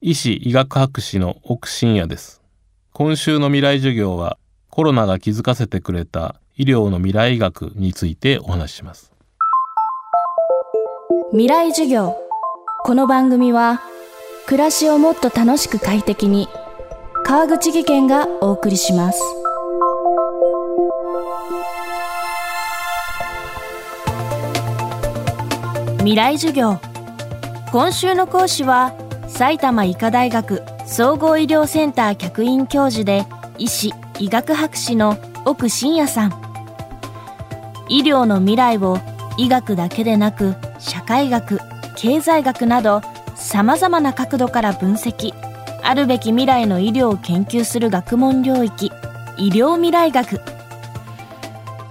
医師医学博士の奥信也です。今週の未来授業はコロナが気づかせてくれた医療の未来医学についてお話しします。未来授業。この番組は暮らしをもっと楽しく快適に川口義賢がお送りします。未来授業。今週の講師は埼玉医科大学総合医療センター客員教授で医師医学博士の奥信也さん。医療の未来を医学だけでなく社会学経済学などさまざまな角度から分析。あるべき未来の医療を研究する学問領域。医療未来学。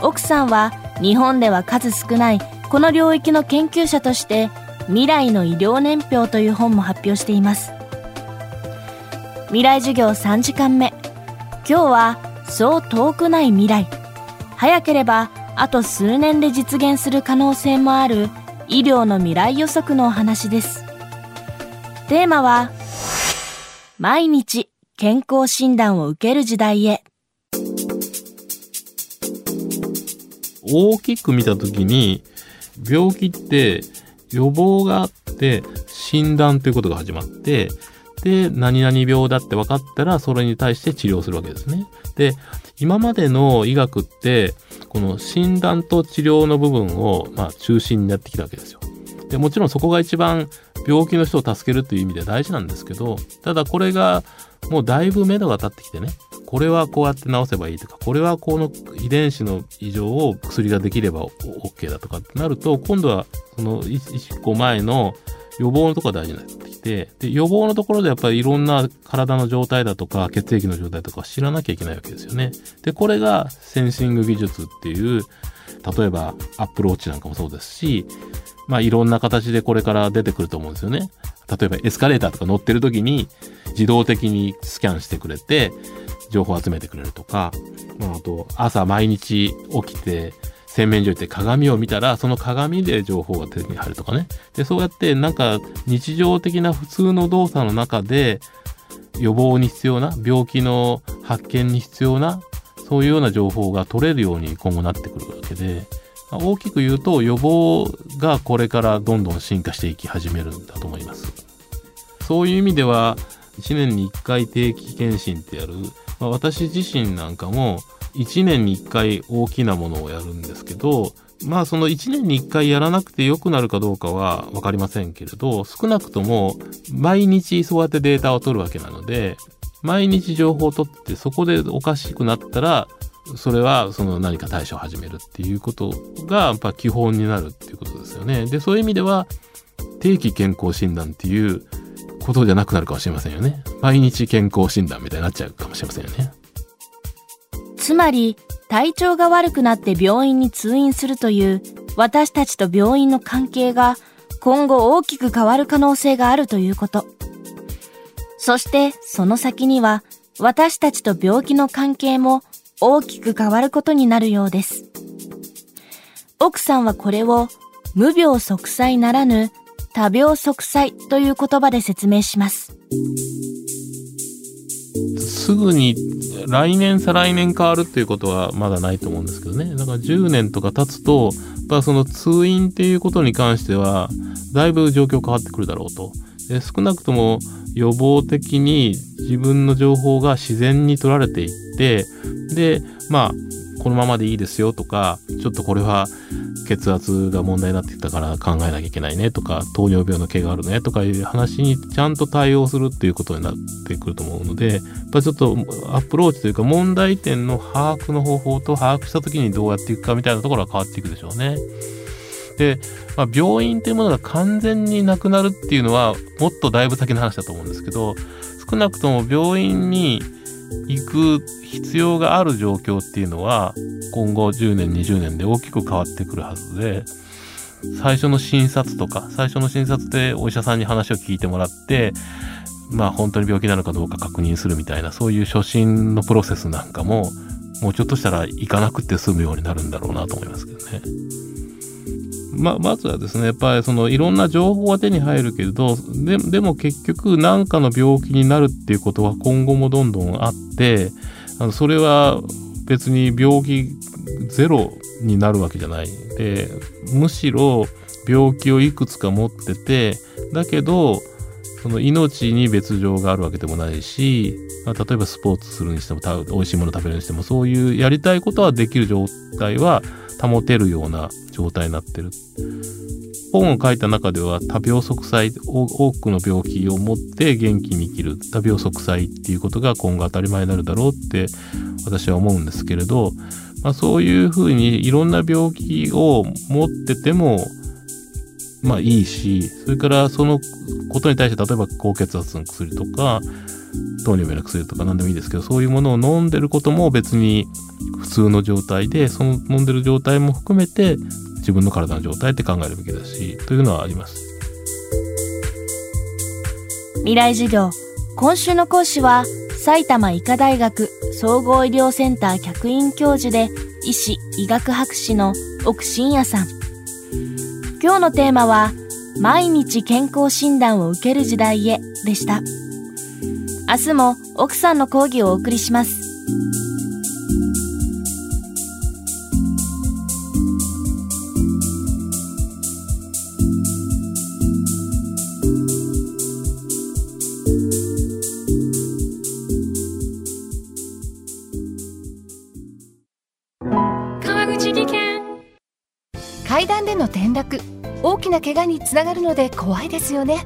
奥さんは日本では数少ないこの領域の研究者として未来の医療年表という本も発表しています。未来授業3時間目。今日はそう遠くない未来。早ければあと数年で実現する可能性もある医療の未来予測のお話です。テーマは毎日健康診断を受ける時代へ。大きく見た時に病気って予防があって診断ということが始まってで何々病だって分かったらそれに対して治療するわけですね。で今までの医学ってこの診断と治療の部分をまあ中心になってきたわけですよ。でもちろんそこが一番病気の人を助けるという意味で大事なんですけどただこれがもうだいぶ目処が立ってきてねこれはこうやって治せばいいとかこれはこの遺伝子の異常を薬ができれば OK だとかってなると今度はその1個前の予防のところが大事になってきてで予防のところでやっぱりいろんな体の状態だとか血液の状態とか知らなきゃいけないわけですよね。でこれがセンシング技術っていう例えばアップローチなんかもそうですしまあいろんな形でこれから出てくると思うんですよね。例えばエスカレーターとか乗ってる時に自動的にスキャンしてくれて情報を集めてくれるとか、まあ、あと朝毎日起きて洗面所行って鏡を見たらその鏡で情報が手に入るとかね。でそうやってなんか日常的な普通の動作の中で予防に必要な病気の発見に必要なそういうような情報が取れるように今後なってくるわけで。大きく言うと予防がこれからどんどん進化していき始めるんだと思います。そういう意味では1年に1回定期検診ってやる。まあ、私自身なんかも1年に1回大きなものをやるんですけどまあその1年に1回やらなくて良くなるかどうかは分かりませんけれど少なくとも毎日そうやってデータを取るわけなので毎日情報を取ってそこでおかしくなったらそれはその何か対処を始めるっていうことがやっぱ基本になるっていうことですよね。でそういう意味では定期健康診断っていうことじゃなくなるかもしれませんよね。毎日健康診断みたいになっちゃうかもしれませんよね。つまり、体調が悪くなって病院に通院するという私たちと病院の関係が今後大きく変わる可能性があるということ。そしてその先には私たちと病気の関係も大きく変わることになるようです。奥さんはこれを無病息災ならぬ多病息災という言葉で説明します。すぐに来年再来年変わるっていうことはまだないと思うんですけどねだから10年とか経つとやっぱその通院っていうことに関してはだいぶ状況変わってくるだろうとで少なくとも予防的に自分の情報が自然に取られていってでまあこのままでいいですよとかちょっとこれは血圧が問題になってきたから考えなきゃいけないねとか糖尿病の毛があるねとかいう話にちゃんと対応するっていうことになってくると思うのでやっぱちょっとアプローチというか問題点の把握の方法と把握した時にどうやっていくかみたいなところは変わっていくでしょうね。で、まあ、病院っていうものが完全になくなるっていうのはもっとだいぶ先の話だと思うんですけど少なくとも病院に行く必要がある状況っていうのは今後10年20年で大きく変わってくるはずで最初の診察とか最初の診察でお医者さんに話を聞いてもらってまあ本当に病気なのかどうか確認するみたいなそういう初診のプロセスなんかももうちょっとしたら行かなくて済むようになるんだろうなと思いますけどね。ままずはですねやっぱりそのいろんな情報が手に入るけれどででも結局何かの病気になるっていうことは今後もどんどんあってあのそれは別に病気ゼロになるわけじゃない。でむしろ病気をいくつか持っててだけどその命に別状があるわけでもないし、ま、例えばスポーツするにしても美味しいもの食べるにしてもそういうやりたいことはできる状態は保てるような状態になってる。本を書いた中では多病息災多くの病気を持って元気に生きる多病息災っていうことが今後当たり前になるだろうって私は思うんですけれど、まあ、そういうふうにいろんな病気を持っててもまあいいし、それからそのことに対して例えば高血圧の薬とか、糖尿病の薬とか何でもいいですけど、そういうものを飲んでることも別に普通の状態で、その飲んでる状態も含めて自分の体の状態って考えるべきだし、というのはあります。未来授業。今週の講師は、埼玉医科大学総合医療センター客員教授で、医師、医学博士の奥真也さん。今日のテーマは、毎日健康診断を受ける時代へでした。明日も奥さんの講義をお送りします。階段での転落大きな怪我につながるので怖いですよね